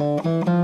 Música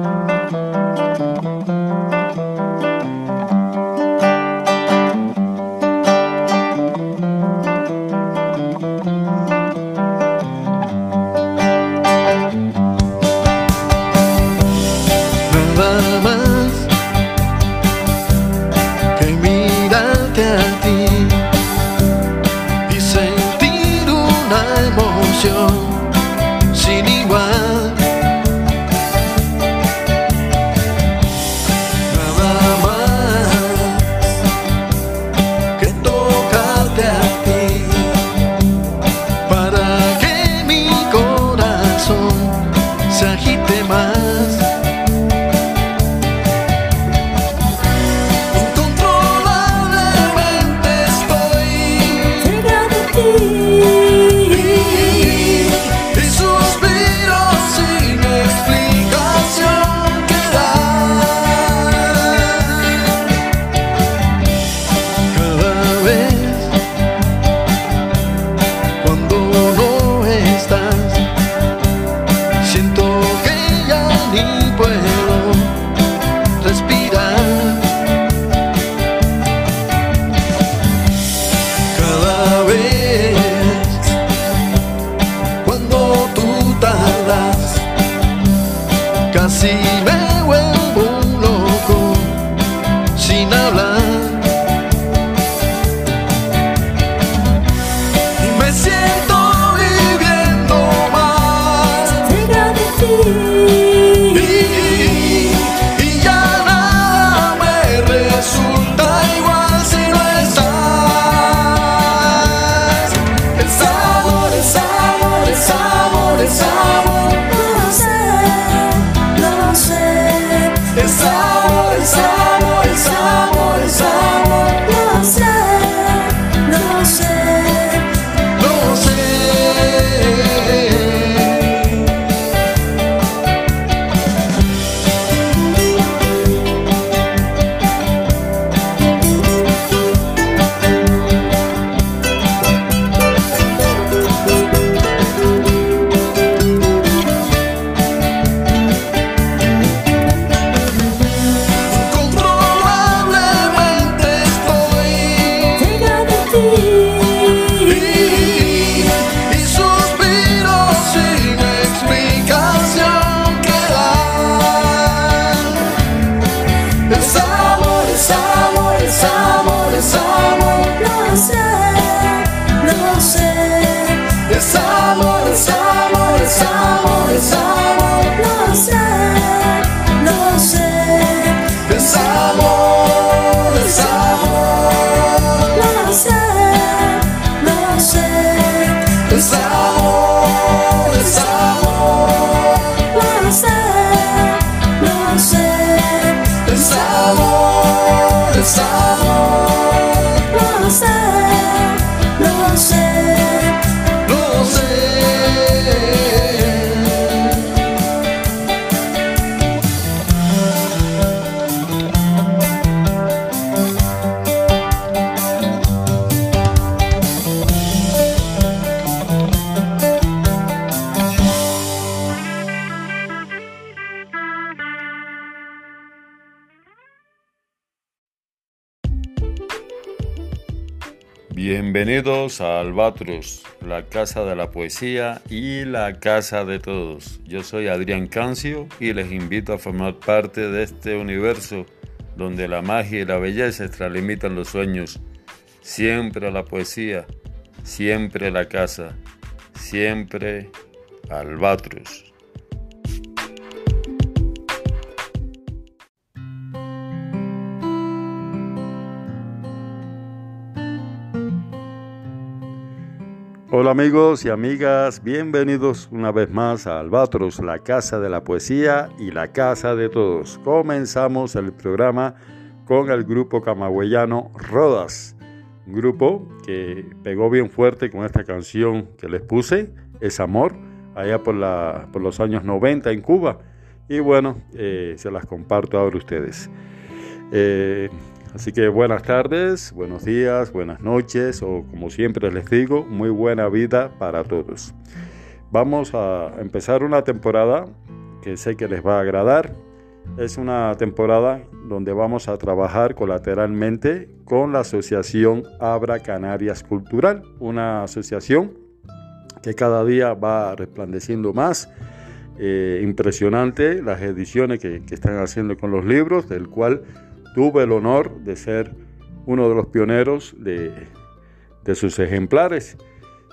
落雪，落雪。Albatros, la casa de la poesía y la casa de todos. Yo soy Adrián Cancio y les invito a formar parte de este universo donde la magia y la belleza extralimitan los sueños. Siempre la poesía, siempre la casa, siempre Albatros. Hola amigos y amigas, bienvenidos una vez más a Albatros, la casa de la poesía y la casa de todos. Comenzamos el programa con el grupo camagüeyano Rodas, un grupo que pegó bien fuerte con esta canción que les puse, Es Amor, allá por, la, por los años 90 en Cuba. Y bueno, eh, se las comparto ahora a ustedes. Eh, Así que buenas tardes, buenos días, buenas noches o como siempre les digo, muy buena vida para todos. Vamos a empezar una temporada que sé que les va a agradar. Es una temporada donde vamos a trabajar colateralmente con la Asociación Abra Canarias Cultural, una asociación que cada día va resplandeciendo más. Eh, impresionante las ediciones que, están haciendo con los libros, del cual tuve el honor de ser uno de los pioneros de, sus ejemplares.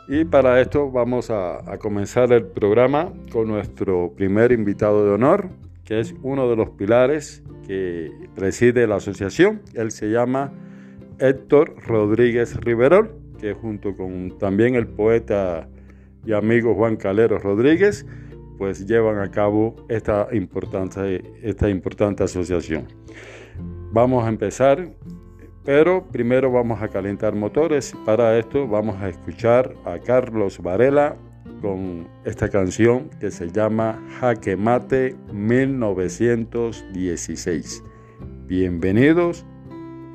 Y para esto vamos a, a, comenzar el programa con nuestro primer invitado de honor, que es uno de los pilares que preside la asociación. Él se llama Héctor Rodríguez Riverol, que junto con también el poeta y amigo Juan Calero Rodríguez, pues llevan a cabo esta importante, esta importante asociación. Vamos a empezar, pero primero vamos a calentar motores. Para esto vamos a escuchar a Carlos Varela con esta canción que se llama Jaque Mate 1916. Bienvenidos,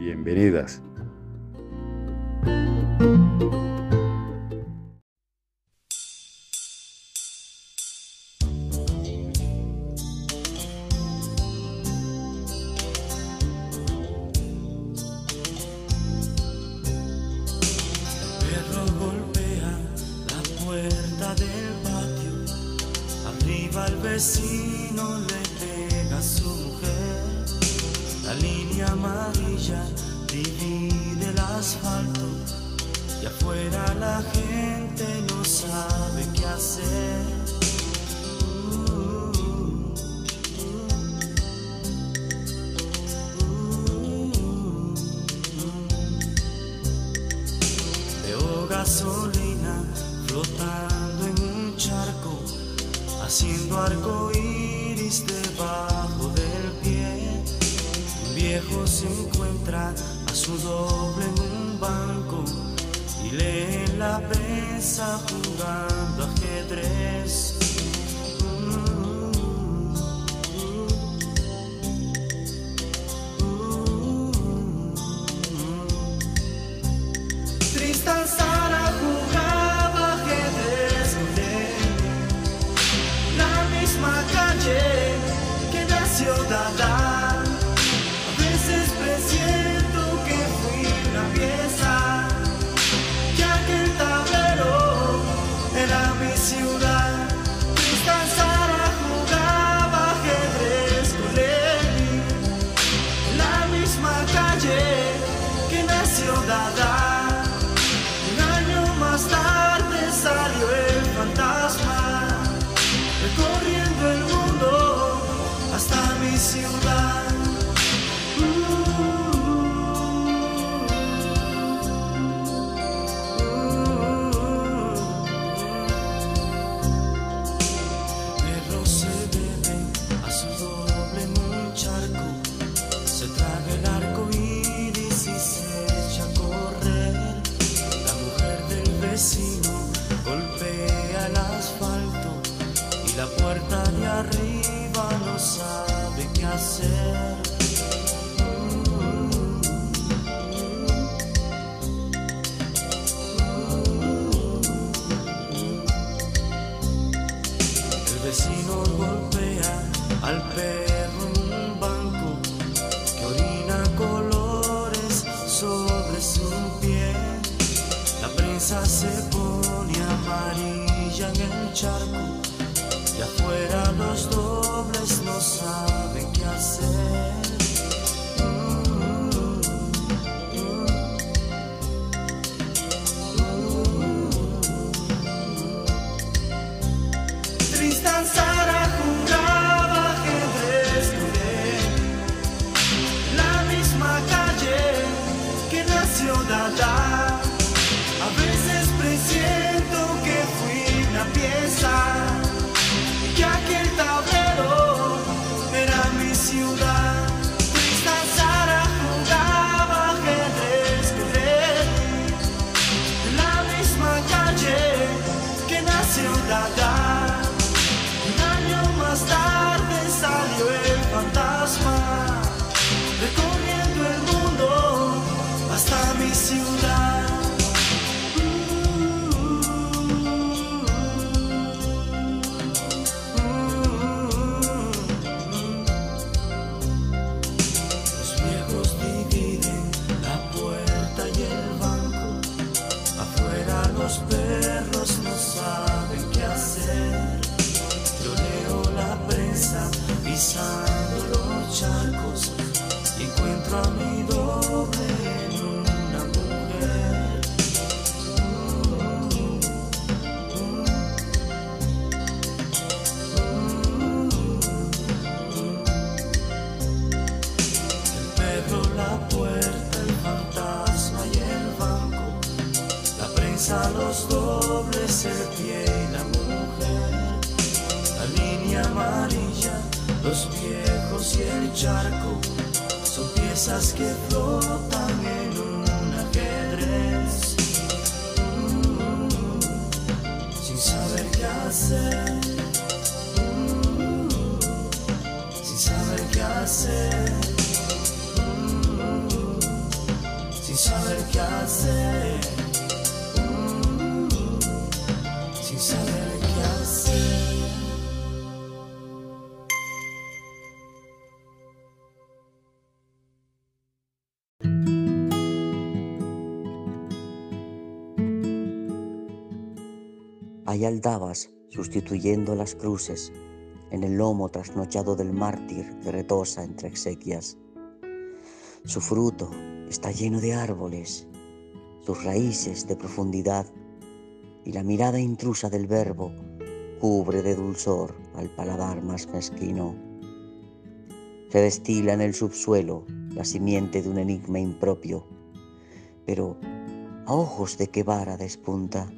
bienvenidas. myself. Hay aldabas sustituyendo las cruces en el lomo trasnochado del mártir que retosa entre exequias. Su fruto está lleno de árboles, sus raíces de profundidad y la mirada intrusa del verbo cubre de dulzor al paladar más mezquino. Se destila en el subsuelo la simiente de un enigma impropio, pero a ojos de qué vara despunta.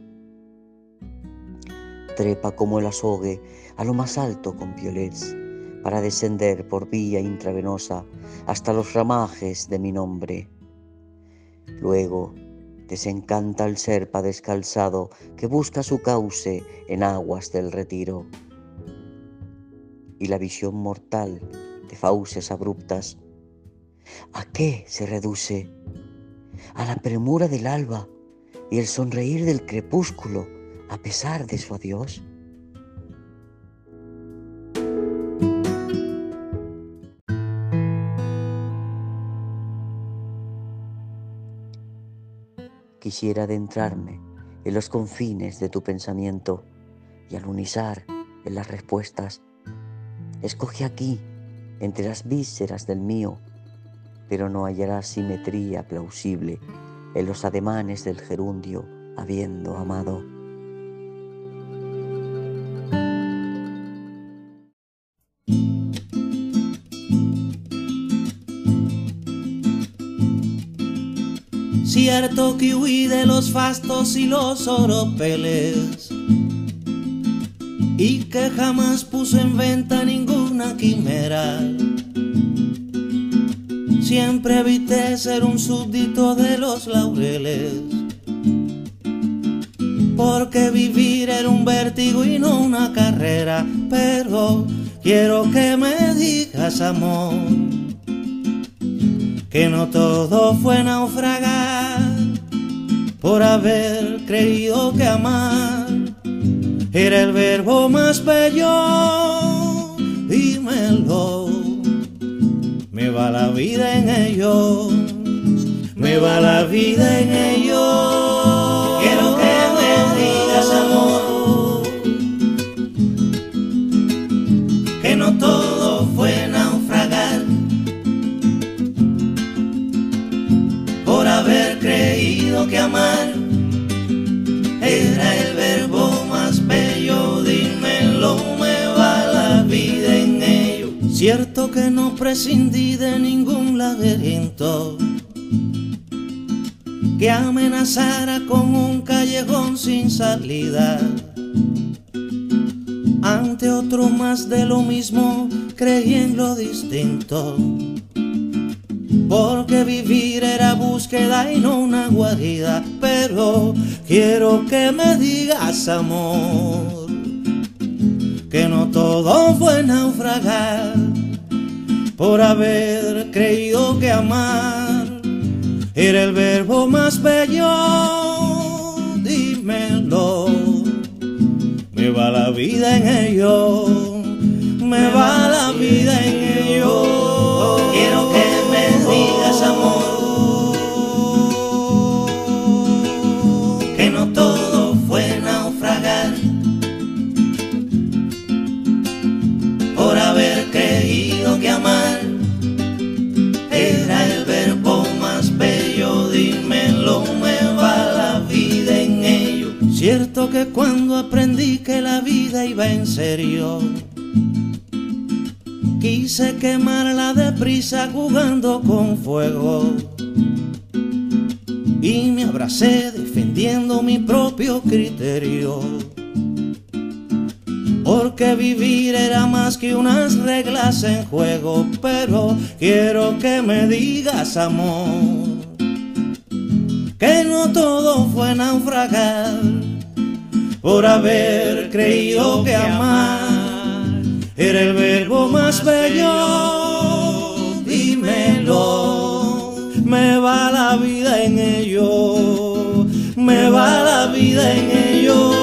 Trepa como el azogue a lo más alto con violets para descender por vía intravenosa hasta los ramajes de mi nombre. Luego desencanta el serpa descalzado que busca su cauce en aguas del retiro. Y la visión mortal de fauces abruptas, ¿a qué se reduce? A la premura del alba y el sonreír del crepúsculo a pesar de su adiós. Quisiera adentrarme en los confines de tu pensamiento y alunizar en las respuestas. Escoge aquí, entre las vísceras del mío, pero no hallarás simetría plausible en los ademanes del gerundio habiendo amado. Cierto que huí de los fastos y los oropeles y que jamás puse en venta ninguna quimera. Siempre evité ser un súbdito de los laureles, porque vivir era un vértigo y no una carrera. Pero quiero que me digas, amor que no todo fue naufragar por haber creído que amar era el verbo más bello. Dímelo, me va la vida en ello, me va la vida en ello. Quiero que me digas amor, que no todo fue naufragar por haber creído que amar Que no prescindí de ningún laberinto que amenazara con un callejón sin salida. Ante otro más de lo mismo, creí en lo distinto. Porque vivir era búsqueda y no una guarida. Pero quiero que me digas, amor, que no todo fue naufragar por haber creído que amar era el verbo más bello. Dímelo, me va la vida en ello, me va la vida en ello. Quise quemarla deprisa jugando con fuego. Y me abracé defendiendo mi propio criterio. porque vivir era más que unas reglas en juego, pero quiero que me digas amor, que no todo fue naufragar, por haber creído que amar era el verbo más bello, dímelo, me va la vida en ello, me va la vida en ello.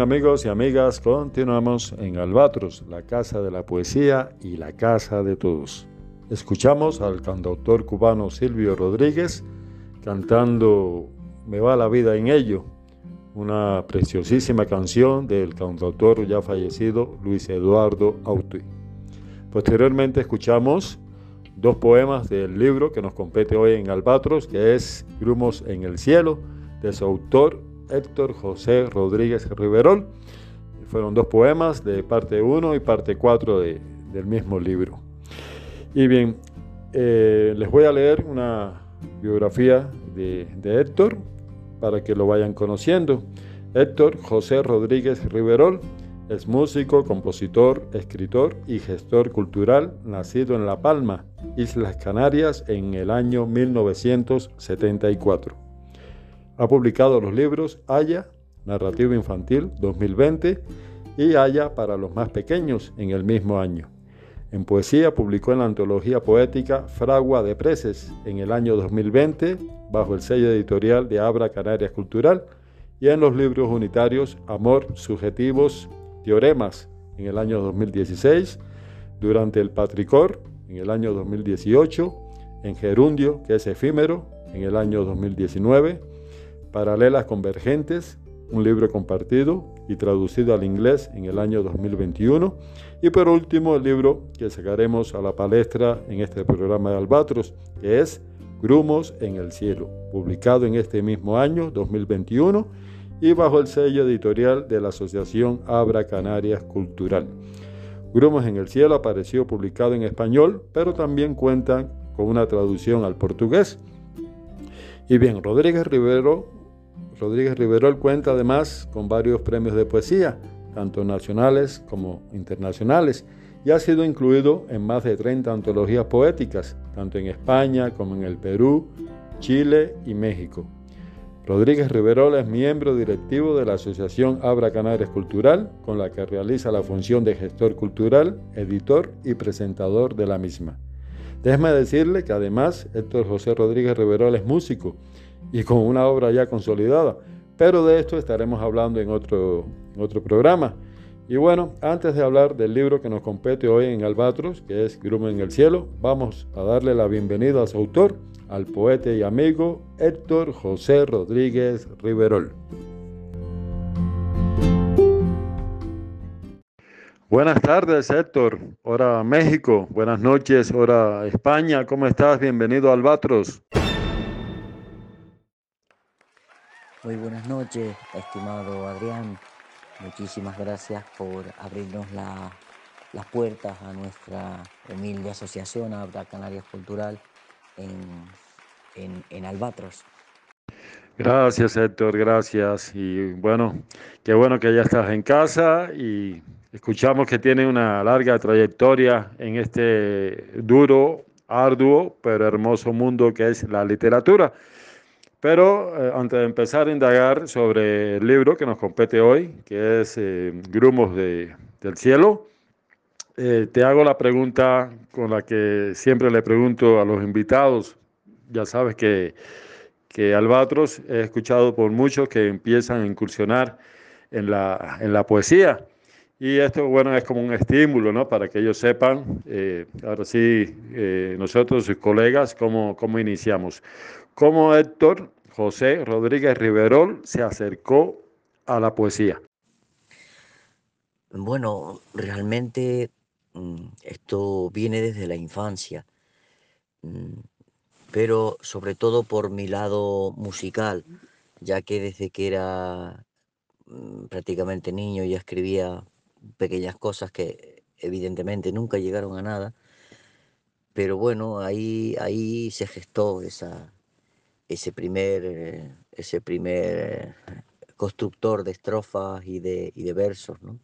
Amigos y amigas, continuamos en Albatros, la casa de la poesía y la casa de todos. Escuchamos al cantautor cubano Silvio Rodríguez cantando Me va la vida en ello, una preciosísima canción del cantautor ya fallecido Luis Eduardo Autui. Posteriormente escuchamos dos poemas del libro que nos compete hoy en Albatros, que es Grumos en el cielo, de su autor Héctor José Rodríguez Riverol. Fueron dos poemas de parte 1 y parte 4 del mismo libro. Y bien, eh, les voy a leer una biografía de, de Héctor para que lo vayan conociendo. Héctor José Rodríguez Riverol es músico, compositor, escritor y gestor cultural, nacido en La Palma, Islas Canarias, en el año 1974. Ha publicado los libros Haya, Narrativa Infantil 2020 y Haya para los más pequeños en el mismo año. En poesía publicó en la antología poética Fragua de Preces en el año 2020 bajo el sello editorial de Abra Canarias Cultural y en los libros unitarios Amor, Subjetivos, Teoremas en el año 2016, Durante el Patricor en el año 2018, en Gerundio, que es efímero, en el año 2019, Paralelas Convergentes, un libro compartido y traducido al inglés en el año 2021. Y por último, el libro que sacaremos a la palestra en este programa de Albatros, que es Grumos en el Cielo, publicado en este mismo año, 2021, y bajo el sello editorial de la Asociación Abra Canarias Cultural. Grumos en el Cielo apareció publicado en español, pero también cuenta con una traducción al portugués. Y bien, Rodríguez Rivero Rodríguez Riverol cuenta además con varios premios de poesía, tanto nacionales como internacionales, y ha sido incluido en más de 30 antologías poéticas, tanto en España como en el Perú, Chile y México. Rodríguez Riverol es miembro directivo de la Asociación Abra Canarias Cultural, con la que realiza la función de gestor cultural, editor y presentador de la misma. Déjeme decirle que además Héctor José Rodríguez Riverol es músico y con una obra ya consolidada. Pero de esto estaremos hablando en otro, otro programa. Y bueno, antes de hablar del libro que nos compete hoy en Albatros, que es Grumo en el Cielo, vamos a darle la bienvenida a su autor, al poeta y amigo Héctor José Rodríguez Riverol. Buenas tardes, Héctor. Hora México. Buenas noches, hora España. ¿Cómo estás? Bienvenido a Albatros. Muy buenas noches, estimado Adrián. Muchísimas gracias por abrirnos la las puertas a nuestra humilde asociación Abra Canarias Cultural en, Albatros. Gracias Héctor, gracias. Y bueno, qué bueno que ya estás en casa y escuchamos que tiene una larga trayectoria en este duro, arduo, pero hermoso mundo que es la literatura. Pero eh, antes de empezar a indagar sobre el libro que nos compete hoy, que es eh, Grumos de, del Cielo, eh, te hago la pregunta con la que siempre le pregunto a los invitados. Ya sabes que que Albatros he escuchado por muchos que empiezan a incursionar en la, en la poesía. Y esto, bueno, es como un estímulo, ¿no? Para que ellos sepan, eh, ahora sí, nosotros, sus colegas, cómo, cómo iniciamos. Cómo Héctor José Rodríguez Riverol se acercó a la poesía. Bueno, realmente mm, esto viene desde la infancia. Mm, pero sobre todo por mi lado musical, ya que desde que era mm, prácticamente niño ya escribía pequeñas cosas que evidentemente nunca llegaron a nada, pero bueno, ahí, ahí se gestó esa, ese primer, ese primer constructor de estrofas y de, y de versos, ¿no?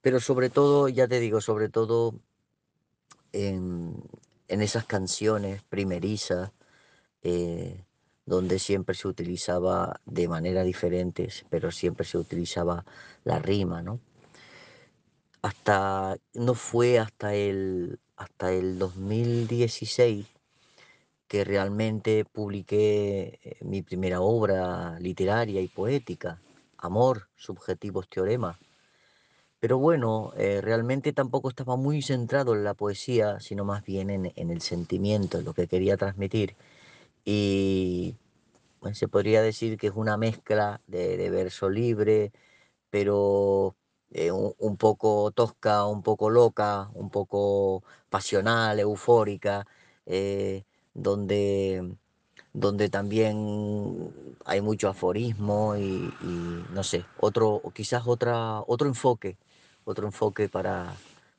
Pero sobre todo, ya te digo, sobre todo en, en esas canciones primerizas, eh, donde siempre se utilizaba de manera diferente, pero siempre se utilizaba la rima, ¿no? Hasta, no fue hasta el, hasta el 2016 que realmente publiqué eh, mi primera obra literaria y poética, Amor, Subjetivos Teoremas, pero bueno, eh, realmente tampoco estaba muy centrado en la poesía, sino más bien en, el sentimiento, en lo que quería transmitir. Y se podría decir que es una mezcla de, verso libre, pero eh, un, poco tosca, un poco loca, un poco pasional, eufórica, eh, donde, donde también hay mucho aforismo y, no sé, otro, quizás otra, otro enfoque otro enfoque para,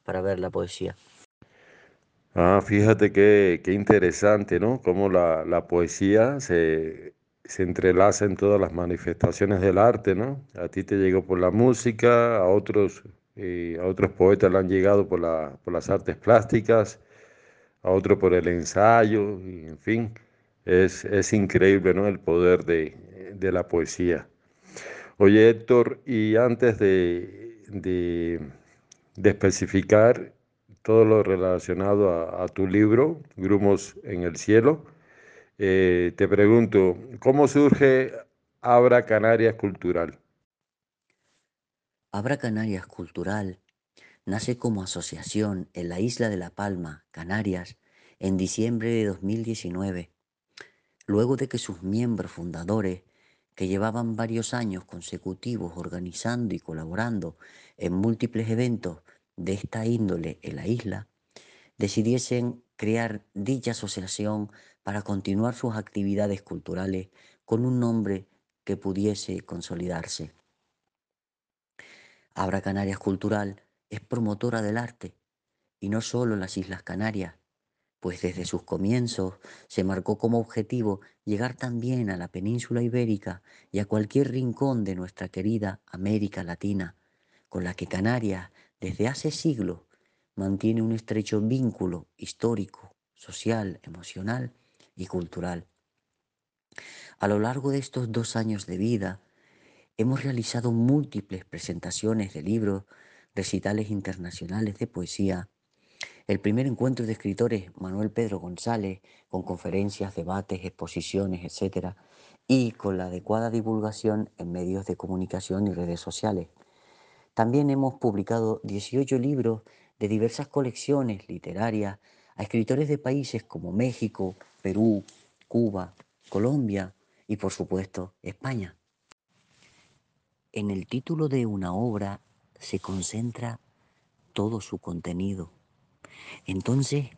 para ver la poesía. Ah, fíjate qué, qué interesante, ¿no? Cómo la, la poesía se, se, entrelaza en todas las manifestaciones del arte, ¿no? A ti te llegó por la música, a otros, eh, a otros poetas le han llegado por, la, por las artes plásticas, a otros por el ensayo, en fin, es, es increíble, ¿no? El poder de, de la poesía. Oye, Héctor, y antes de, de, especificar todo lo relacionado a, tu libro, Grumos en el Cielo. Eh, te pregunto, ¿cómo surge Abra Canarias Cultural? Abra Canarias Cultural nace como asociación en la isla de La Palma, Canarias, en diciembre de 2019, luego de que sus miembros fundadores que llevaban varios años consecutivos organizando y colaborando en múltiples eventos de esta índole en la isla, decidiesen crear dicha asociación para continuar sus actividades culturales con un nombre que pudiese consolidarse. Abra Canarias Cultural es promotora del arte, y no solo en las Islas Canarias, pues desde sus comienzos se marcó como objetivo llegar también a la península ibérica y a cualquier rincón de nuestra querida América Latina, con la que Canarias desde hace siglos mantiene un estrecho vínculo histórico, social, emocional y cultural. A lo largo de estos dos años de vida, hemos realizado múltiples presentaciones de libros, recitales internacionales de poesía, el primer encuentro de escritores, Manuel Pedro González, con conferencias, debates, exposiciones, etc. Y con la adecuada divulgación en medios de comunicación y redes sociales. También hemos publicado 18 libros de diversas colecciones literarias a escritores de países como México, Perú, Cuba, Colombia y por supuesto España. En el título de una obra se concentra todo su contenido entonces,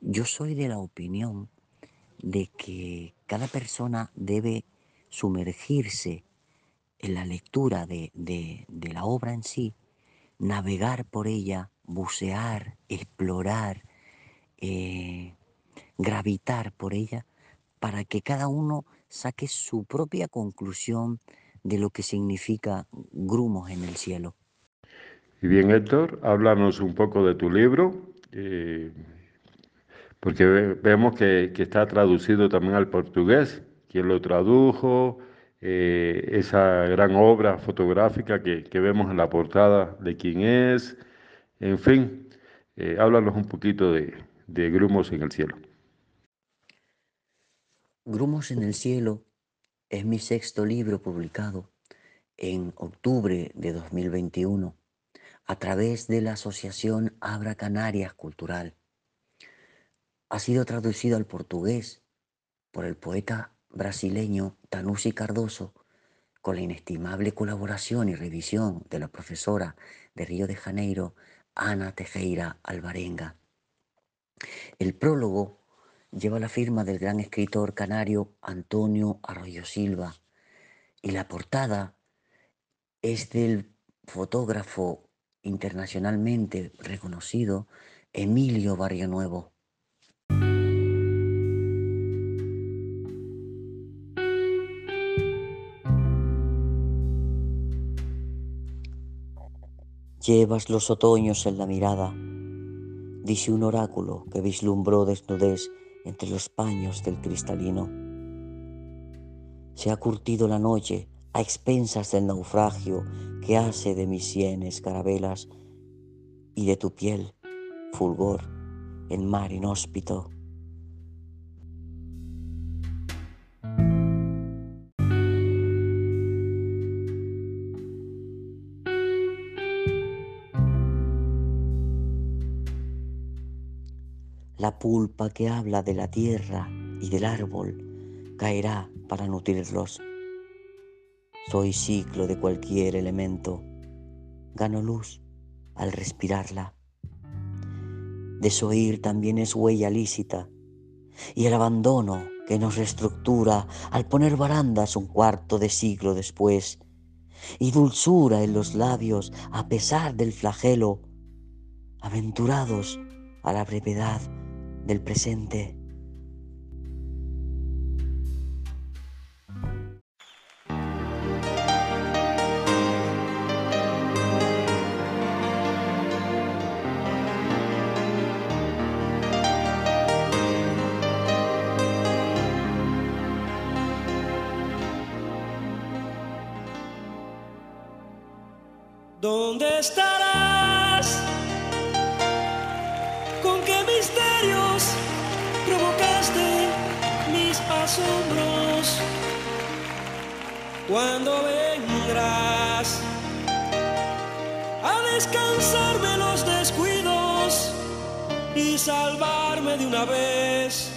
yo soy de la opinión de que cada persona debe sumergirse en la lectura de, la obra en sí, navegar por ella bucear, explorar, eh, gravitar por ella para que cada uno saque su propia conclusión de lo que significa grumos en el cielo. Y bien, Héctor, háblanos un poco de tu libro, eh, porque vemos que, está traducido también al portugués. ¿Quién lo tradujo? Eh, esa gran obra fotográfica que, vemos en la portada de quién es. En fin, eh, háblanos un poquito de, de Grumos en el cielo. Grumos en el cielo es mi sexto libro publicado en octubre de 2021 a través de la Asociación Abra Canarias Cultural. Ha sido traducido al portugués por el poeta brasileño Tanusi Cardoso con la inestimable colaboración y revisión de la profesora de Río de Janeiro, Ana Tejeira Alvarenga. El prólogo lleva la firma del gran escritor canario Antonio Arroyo Silva y la portada es del fotógrafo internacionalmente reconocido Emilio Barrio Nuevo. Llevas los otoños en la mirada, dice un oráculo que vislumbró desnudez entre los paños del cristalino. Se ha curtido la noche a expensas del naufragio que hace de mis sienes carabelas y de tu piel fulgor en mar inhóspito. La pulpa que habla de la tierra y del árbol caerá para nutrirlos. Soy ciclo de cualquier elemento. Gano luz al respirarla. Desoír también es huella lícita. Y el abandono que nos reestructura al poner barandas un cuarto de siglo después. Y dulzura en los labios a pesar del flagelo. Aventurados a la brevedad del presente. ¿Dónde estarás? ¿Con qué misterios provocaste mis asombros? ¿Cuándo vendrás a descansarme los descuidos y salvarme de una vez?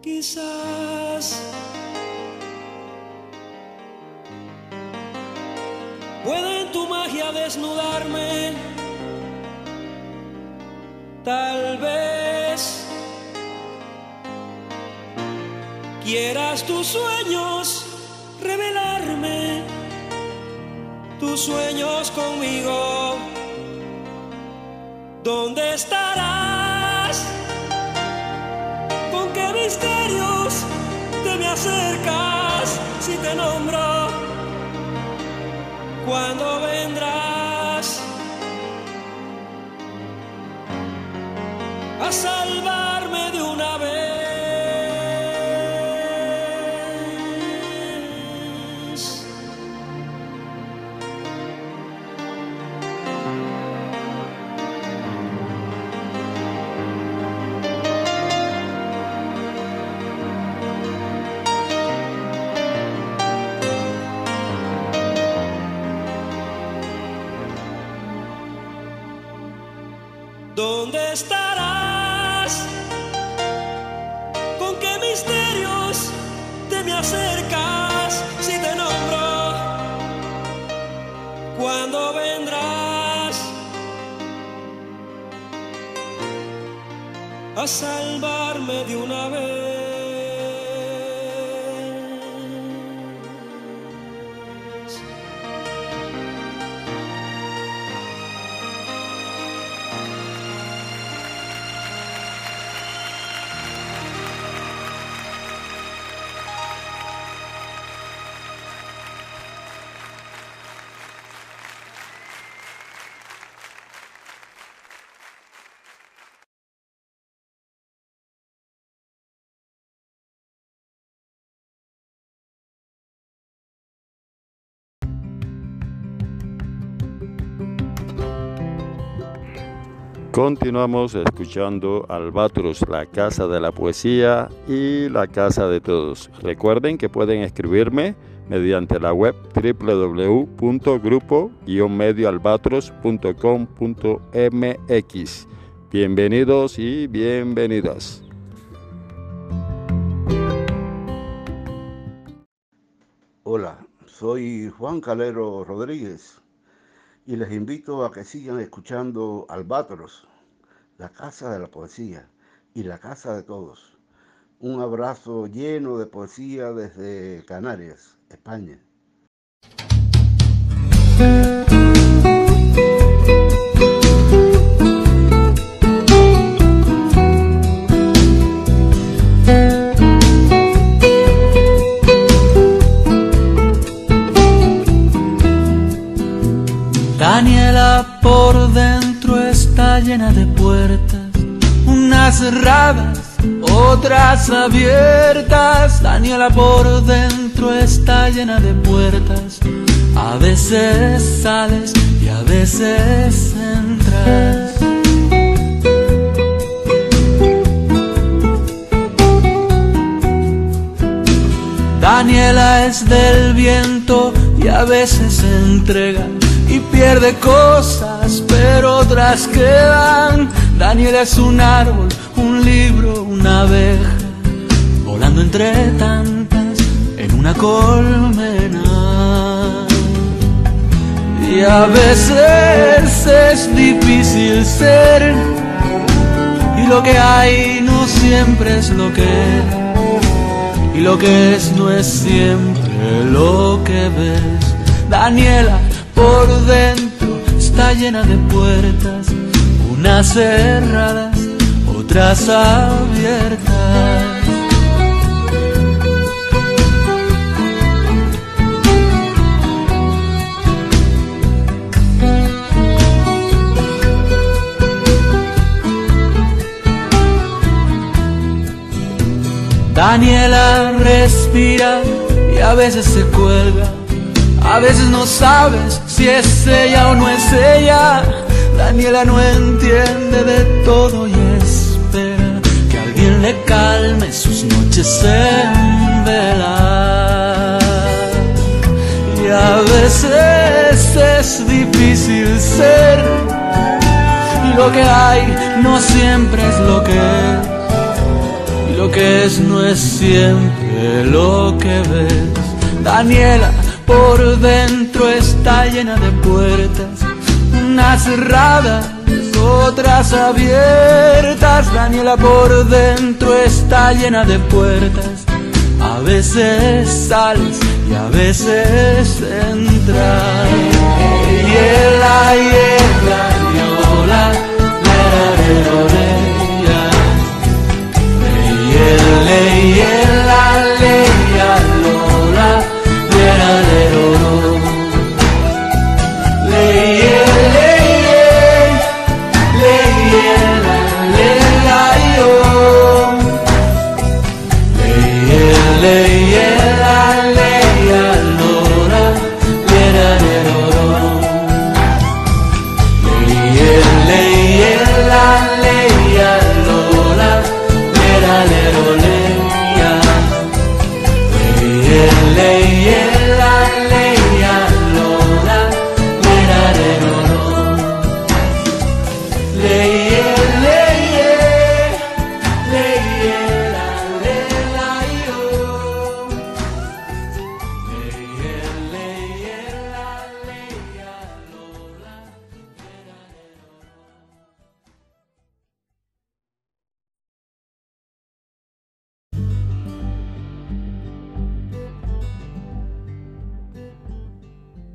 Quizás magia desnudarme. Tal vez quieras tus sueños revelarme, tus sueños conmigo. ¿Dónde estarás? ¿Con qué misterios te me acercas si te nombro? cuando vendrás ¿Dónde estarás? ¿Con qué misterios te me acercas si te nombro? ¿Cuándo vendrás a salvarme de una vez? Continuamos escuchando Albatros, la casa de la poesía y la casa de todos. Recuerden que pueden escribirme mediante la web www.grupo-medioalbatros.com.mx. Bienvenidos y bienvenidas. Hola, soy Juan Calero Rodríguez y les invito a que sigan escuchando Albatros, la casa de la poesía y la casa de todos. Un abrazo lleno de poesía desde Canarias, España. Por dentro está llena de puertas, unas cerradas, otras abiertas. Daniela por dentro está llena de puertas, a veces sales y a veces entras. Daniela es del viento y a veces se entrega y pierde cosas, pero otras quedan. Daniela es un árbol, un libro, una abeja, volando entre tantas en una colmena. Y a veces es difícil ser, y lo que hay no siempre es lo que es. Y lo que es no es siempre lo que ves. Daniela por dentro está llena de puertas, unas cerradas, otras abiertas. Daniela respira y a veces se cuelga. A veces no sabes si es ella o no es ella. Daniela no entiende de todo y espera que alguien le calme sus noches en vela. Y a veces es difícil ser. Y lo que hay no siempre es lo que es. Y lo que es no es siempre lo que ves. Daniela por dentro está llena de puertas, unas cerradas, otras abiertas. Daniela por dentro está llena de puertas, a veces sales y a veces entras.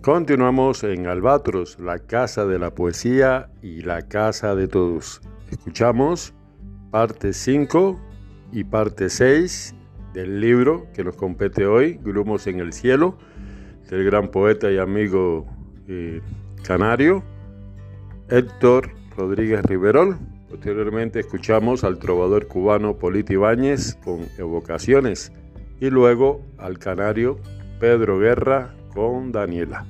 Continuamos en Albatros, la casa de la poesía y la casa de todos. Escuchamos parte 5 y parte 6 del libro que nos compete hoy, Grumos en el cielo, del gran poeta y amigo eh, canario Héctor Rodríguez Riverol. Posteriormente escuchamos al trovador cubano Polito Ibáñez con Evocaciones y luego al canario Pedro Guerra con Daniela.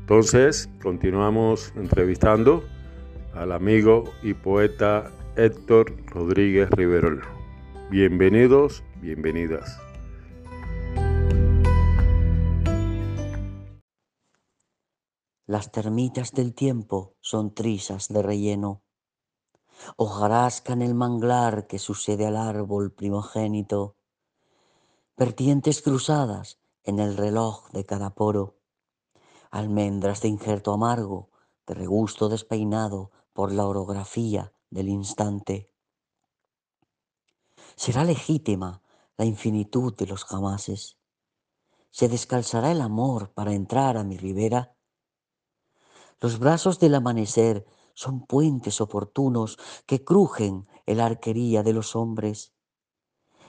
Entonces, continuamos entrevistando al amigo y poeta Héctor Rodríguez Riverol. Bienvenidos, bienvenidas. Las termitas del tiempo son trizas de relleno. Hojarasca el manglar que sucede al árbol primogénito. Vertientes cruzadas en el reloj de cada poro. Almendras de injerto amargo, de regusto despeinado por la orografía del instante. Será legítima la infinitud de los jamases. Se descalzará el amor para entrar a mi ribera los brazos del amanecer son puentes oportunos que crujen el arquería de los hombres.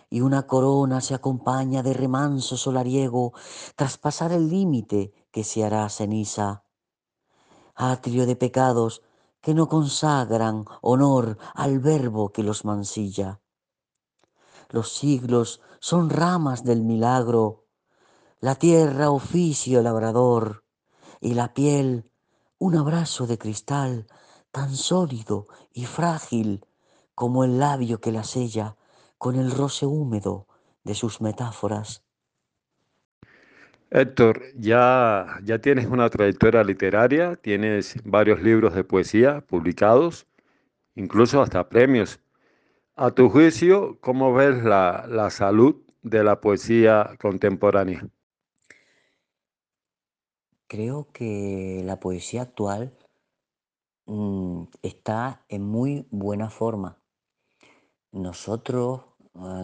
Y una corona se acompaña de remanso solariego tras pasar el límite que se hará ceniza. Atrio de pecados que no consagran honor al verbo que los mancilla. Los siglos son ramas del milagro, la tierra oficio labrador y la piel un abrazo de cristal tan sólido y frágil como el labio que la sella con el roce húmedo de sus metáforas. Héctor, ya, ya tienes una trayectoria literaria, tienes varios libros de poesía publicados, incluso hasta premios. A tu juicio, ¿cómo ves la, la salud de la poesía contemporánea? Creo que la poesía actual mm, está en muy buena forma. Nosotros,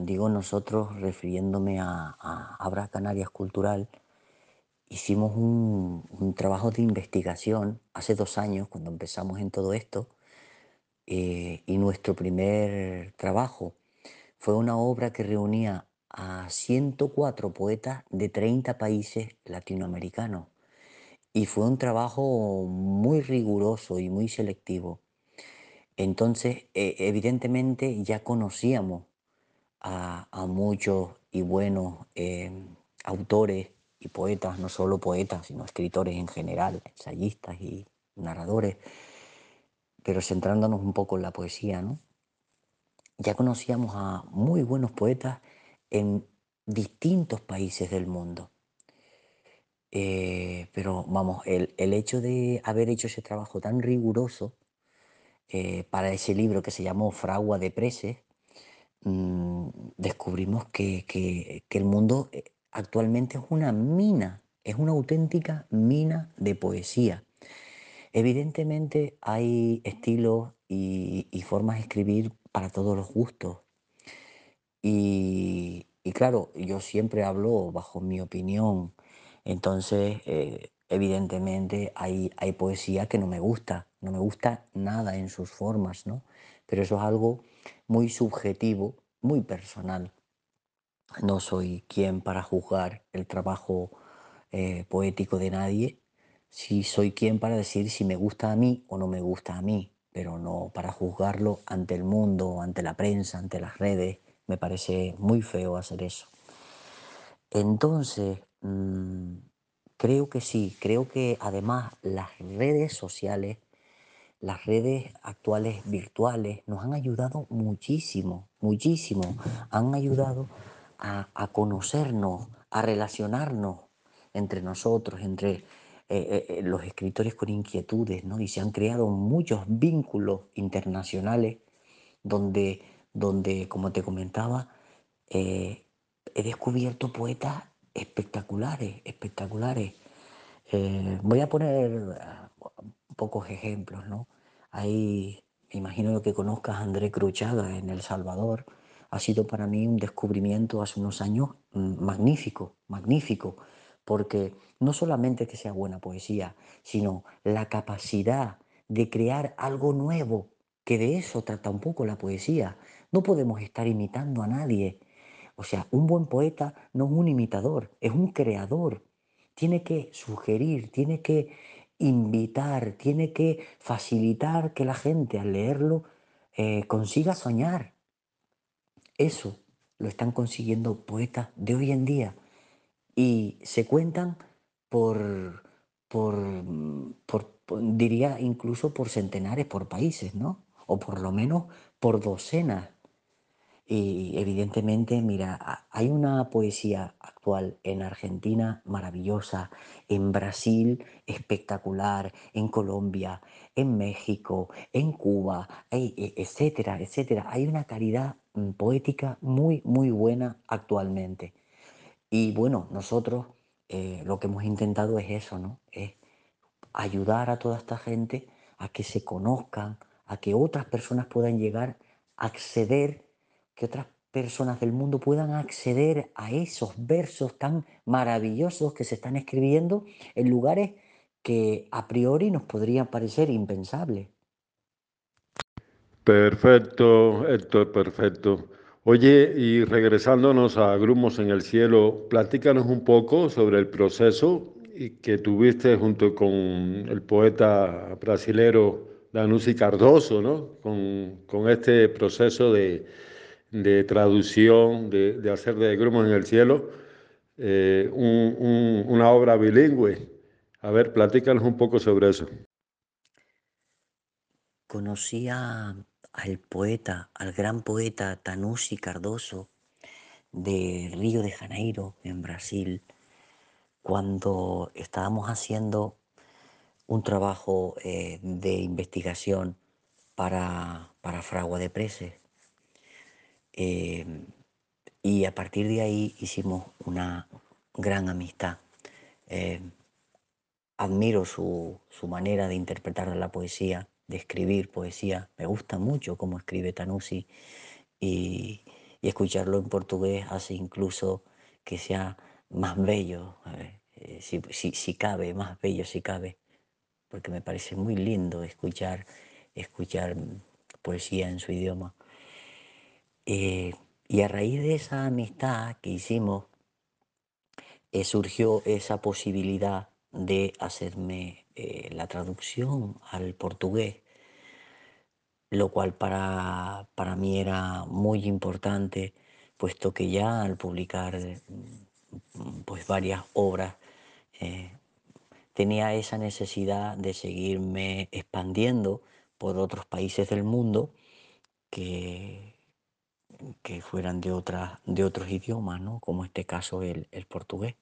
digo nosotros refiriéndome a, Abra Canarias Cultural, hicimos un, trabajo de investigación hace dos años cuando empezamos en todo esto eh, y nuestro primer trabajo fue una obra que reunía a 104 poetas de 30 países latinoamericanos y fue un trabajo muy riguroso y muy selectivo. Entonces, e, evidentemente ya conocíamos a, muchos y buenos em, autores y poetas, no solo poetas, sino escritores en general, ensayistas y narradores, pero centrándonos un poco en la poesía, ¿no? Ya conocíamos a muy buenos poetas en distintos países del mundo. Eh, pero vamos, el, hecho de haber hecho ese trabajo tan riguroso eh, para ese libro que se llamó Fragua de Preses, mm, descubrimos que, que, el mundo eh, actualmente es una mina, es una auténtica mina de poesía. Evidentemente hay estilos y, y formas de escribir para todos los gustos. Y, y claro, yo siempre hablo bajo mi opinión entonces, eh, evidentemente hay, hay poesía que no me gusta, no me gusta nada en sus formas, ¿no? Pero eso es algo muy subjetivo, muy personal. No soy quien para juzgar el trabajo eh, poético de nadie, sí soy quien para decir si me gusta a mí o no me gusta a mí, pero no para juzgarlo ante el mundo, ante la prensa, ante las redes. Me parece muy feo hacer eso. Entonces, Mm, creo que sí, creo que además las redes sociales, las redes actuales virtuales nos han ayudado muchísimo, muchísimo. Han ayudado a, conocernos, a relacionarnos entre nosotros, entre eh, eh, eh, los escritores con inquietudes, ¿no? Y se han creado muchos vínculos internacionales donde, donde como te comentaba, he descubierto poetas espectaculares, espectaculares. Voy a poner pocos ejemplos, ¿no? Ahí, me imagino que conozcas a André Cruchaga en El Salvador. Ha sido para mí un descubrimiento hace unos años mm, magnífico, magnífico, porque no solamente que sea buena poesía, sino la capacidad de crear algo nuevo, que de eso trata un poco la poesía. No podemos estar imitando a nadie, o sea, un buen poeta no es un imitador, es un creador. Tiene que sugerir, tiene que invitar, tiene que facilitar que la gente al leerlo eh, consiga soñar. Eso lo están consiguiendo poetas de hoy en día y se cuentan por, por, por diría incluso por centenares, por países, ¿no? O por lo menos por docenas. Y evidentemente, mira, hay una poesía actual en Argentina maravillosa, en Brasil espectacular, en Colombia, en México, en Cuba, e, etcétera, etcétera. Hay una calidad mm, poética muy, muy buena actualmente. Y bueno, nosotros eh, lo que hemos intentado es eso, ¿no? Es ayudar a toda esta gente a que se conozcan, a que otras personas puedan llegar a acceder, que otras personas del mundo puedan acceder a esos versos tan maravillosos que se están escribiendo en lugares que a priori nos podrían parecer impensables. Perfecto, Héctor, perfecto. Oye, y regresándonos a Grumos en el Cielo, platícanos un poco sobre el proceso que tuviste junto con el poeta brasilero Danusi Cardoso, ¿no? Con, este proceso de, traducción, de, hacer de Grumos en el Cielo eh, una obra bilingüe. A ver, platícanos un poco sobre eso. Conocía al poeta, al gran poeta Tanusi Cardoso de Río de Janeiro, en Brasil, cuando estábamos haciendo un trabajo eh, de investigación para, para Fragua de Preces. Eh, y a partir de ahí hicimos una gran amistad. Eh, admiro su, su manera de interpretar la poesía de escribir poesía. Me gusta mucho cómo escribe Tanusi y, escucharlo en portugués hace incluso que sea más bello, eh, si, cabe, más bello si cabe, porque me parece muy lindo escuchar, escuchar poesía en su idioma. Eh, y a raíz de esa amistad que hicimos, eh, surgió esa posibilidad de hacerme la traducción al portugués lo cual para, mí era muy importante, puesto que ya al publicar mm, pues varias obras eh, tenía esa necesidad de seguirme expandiendo por otros países del mundo que, que fueran de, de otros idiomas, ¿no? como este caso el, portugués.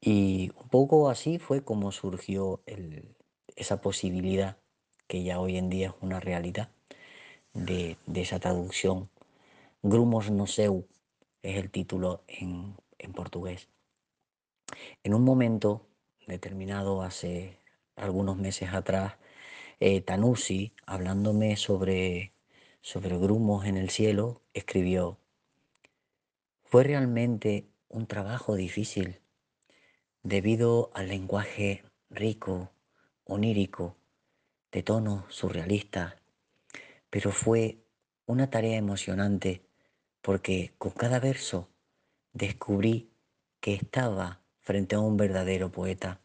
Y un poco así fue como surgió esa posibilidad que ya hoy en día es una realidad de, esa traducción. Grumos no seu es el título en, portugués. En un momento determinado, hace algunos meses atrás, eh, Tanusi, hablándome sobre, sobre grumos en el cielo, escribió, fue realmente un trabajo difícil debido al lenguaje rico, onírico, de tono surrealista, pero fue una tarea emocionante porque con cada verso descubrí que estaba frente a un verdadero poeta,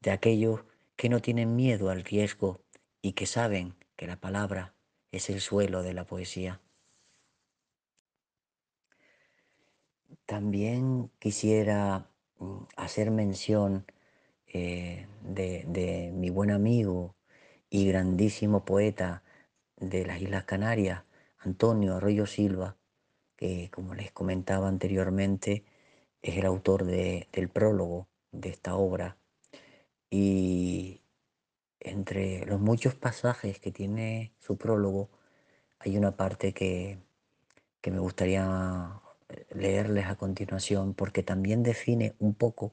de aquellos que no tienen miedo al riesgo y que saben que la palabra es el suelo de la poesía. También quisiera mm, hacer mención eh, de mi buen amigo y grandísimo poeta de las Islas Canarias, Antonio Arroyo Silva, que como les comentaba anteriormente, es el autor del prólogo de esta obra. Y entre los muchos pasajes que tiene su prólogo, hay una parte que, me gustaría leerles a continuación porque también define un poco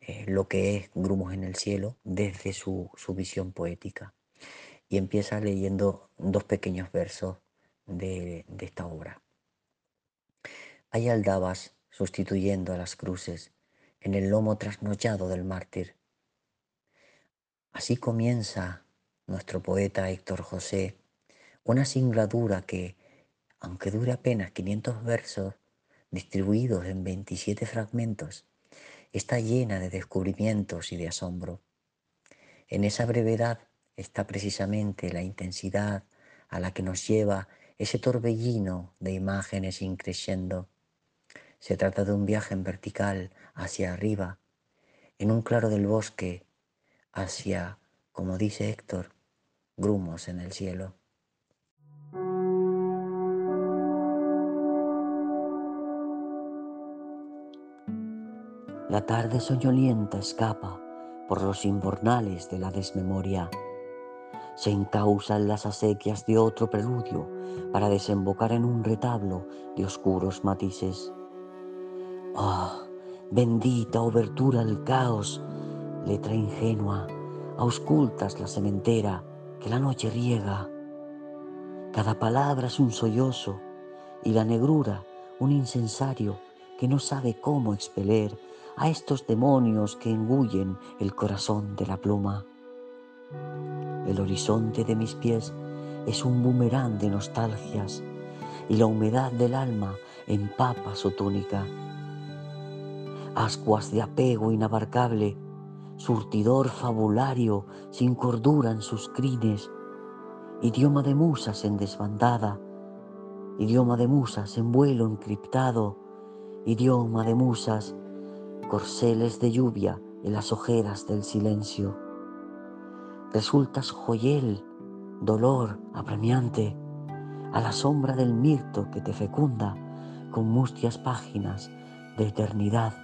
eh, lo que es Grumos en el Cielo desde su, visión poética. Y empieza leyendo dos pequeños versos de, de esta obra. Hay aldabas sustituyendo a las cruces en el lomo trasnochado del mártir. Así comienza nuestro poeta Héctor José, una singladura que, aunque dure apenas 500 versos, distribuidos en 27 fragmentos, está llena de descubrimientos y de asombro. En esa brevedad está precisamente la intensidad a la que nos lleva ese torbellino de imágenes increciendo. Se trata de un viaje en vertical hacia arriba, en un claro del bosque, hacia, como dice Héctor, grumos en el cielo. La tarde soñolienta escapa por los invernales de la desmemoria. Se encausan las acequias de otro preludio para desembocar en un retablo de oscuros matices. Ah, bendita obertura al caos, letra ingenua, auscultas la sementera que la noche riega. Cada palabra es un sollozo y la negrura un incensario que no sabe cómo expeler a estos demonios que engullen el corazón de la pluma. El horizonte de mis pies es un boomerang de nostalgias y la humedad del alma empapa su túnica. Ascuas de apego inabarcable, surtidor fabulario sin cordura en sus crines, idioma de musas en desbandada, idioma de musas en vuelo encriptado, idioma de musas corceles de lluvia en las ojeras del silencio. Resultas joyel, dolor apremiante, a la sombra del mirto que te fecunda con mustias páginas de eternidad.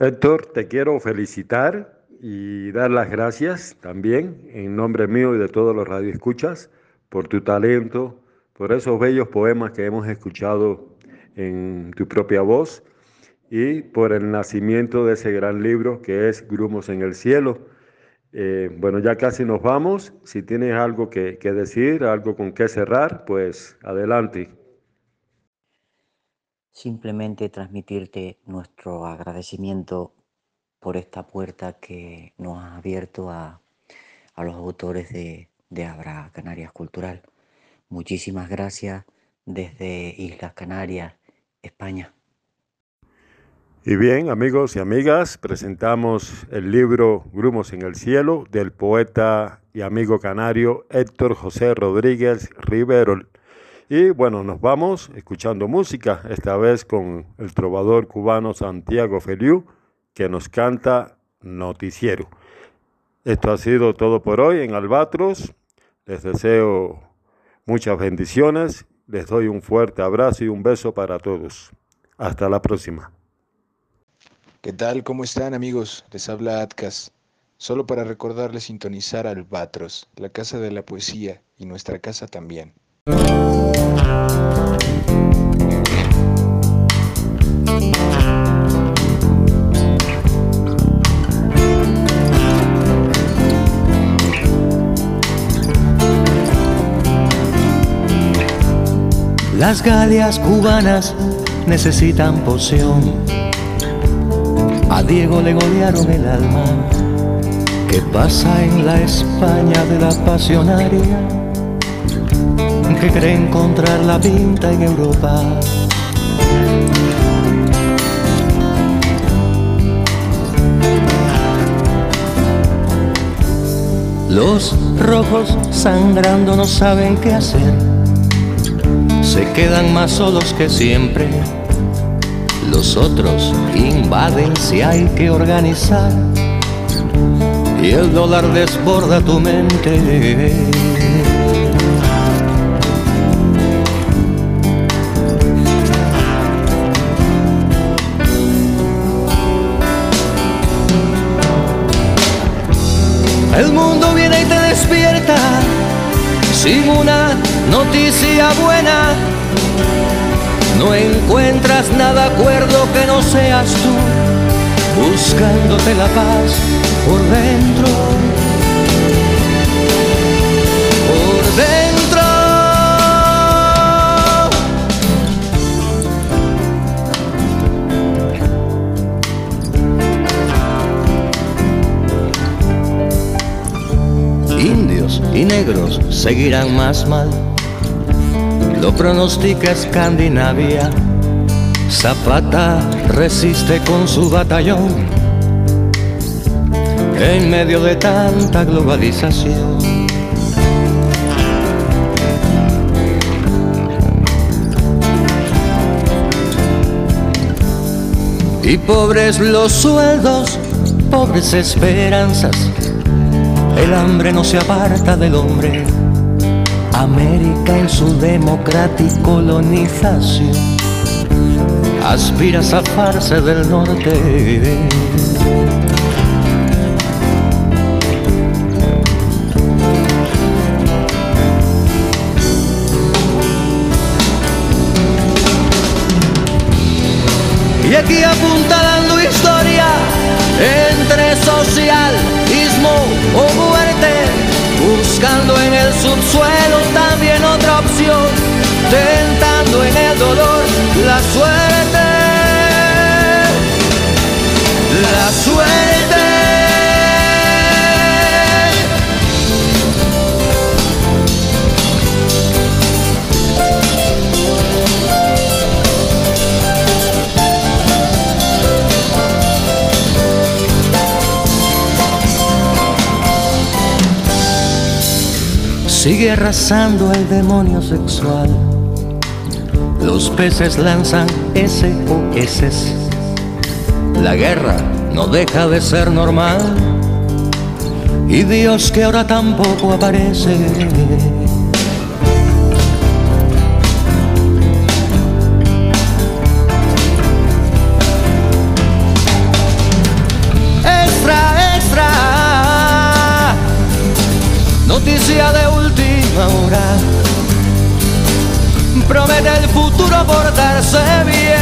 Héctor, te quiero felicitar y dar las gracias también en nombre mío y de todos los radioescuchas por tu talento, por esos bellos poemas que hemos escuchado en tu propia voz y por el nacimiento de ese gran libro que es Grumos en el Cielo. Eh, bueno, ya casi nos vamos. Si tienes algo que, que decir, algo con qué cerrar, pues adelante. Simplemente transmitirte nuestro agradecimiento por esta puerta que nos ha abierto a, a los autores de, de Abra Canarias Cultural. Muchísimas gracias desde Islas Canarias, España. Y bien, amigos y amigas, presentamos el libro Grumos en el Cielo del poeta y amigo canario Héctor José Rodríguez Rivero. Y bueno, nos vamos escuchando música, esta vez con el trovador cubano Santiago Feliu, que nos canta Noticiero. Esto ha sido todo por hoy en Albatros. Les deseo Muchas bendiciones, les doy un fuerte abrazo y un beso para todos. Hasta la próxima. ¿Qué tal? ¿Cómo están amigos? Les habla Atkas. Solo para recordarles sintonizar Albatros, la casa de la poesía y nuestra casa también. Las galias cubanas necesitan poción. A Diego le golearon el alma. ¿Qué pasa en la España de la pasionaria? Que cree encontrar la pinta en Europa. Los rojos sangrando no saben qué hacer se quedan más solos que siempre. Los otros invaden si hay que organizar. Y el dólar desborda tu mente. Sin una noticia buena. No encuentras nada acuerdo que no seas tú, buscándote la paz por dentro. Negros seguirán más mal lo pronostica Escandinavia. Zapata resiste con su batallón en medio de tanta globalización. Y pobres los sueldos, pobres esperanzas. El hambre no se aparta del hombre. América en su democrática colonización aspira a zafarse del norte. Y aquí Sigue arrasando el demonio sexual. Los peces lanzan SOS. La guerra no deja de ser normal. Y Dios que ahora tampoco aparece. Extra, extra. Noticia de Promete el futuro portarse bien.